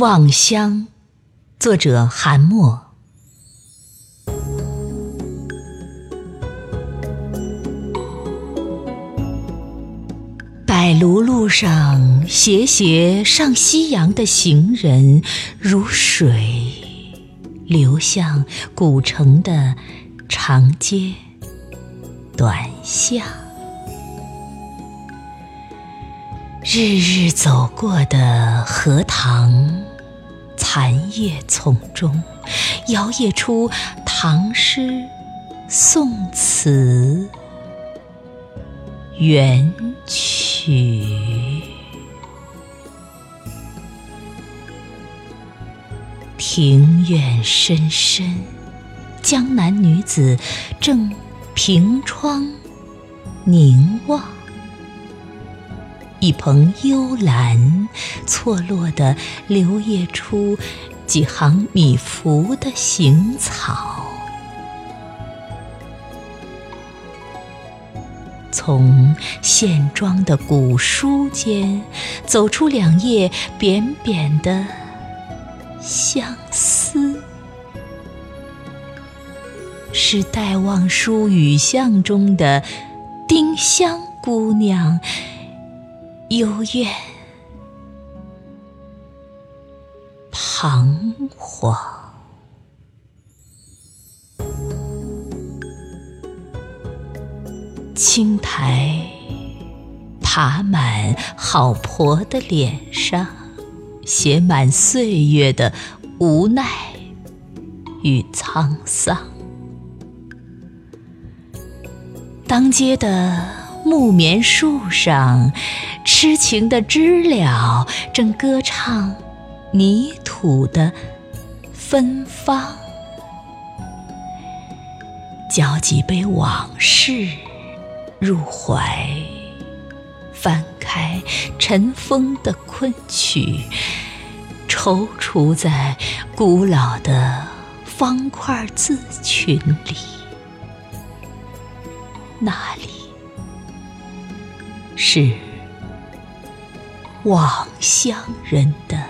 望乡，作者韩墨。柏庐路上斜斜上夕阳的行人，如水流向古城的长街短巷。日日走过的荷塘残叶丛中，摇曳出唐诗宋词元曲。庭院深深，江南女子正凭窗凝望。一蓬幽兰，错落地流曳出几行米芾的行草。从线装的古书间，走出两页扁扁的相思，是戴望舒雨巷中的丁香姑娘。幽怨、彷徨，青苔爬满好婆的脸上，写满岁月的无奈与沧桑。当街的木棉树上。痴情的知了正歌唱泥土的芬芳，搅几杯往事入怀，翻开尘封的昆曲，踌躇在古老的方块字群里，那里是。望乡人的。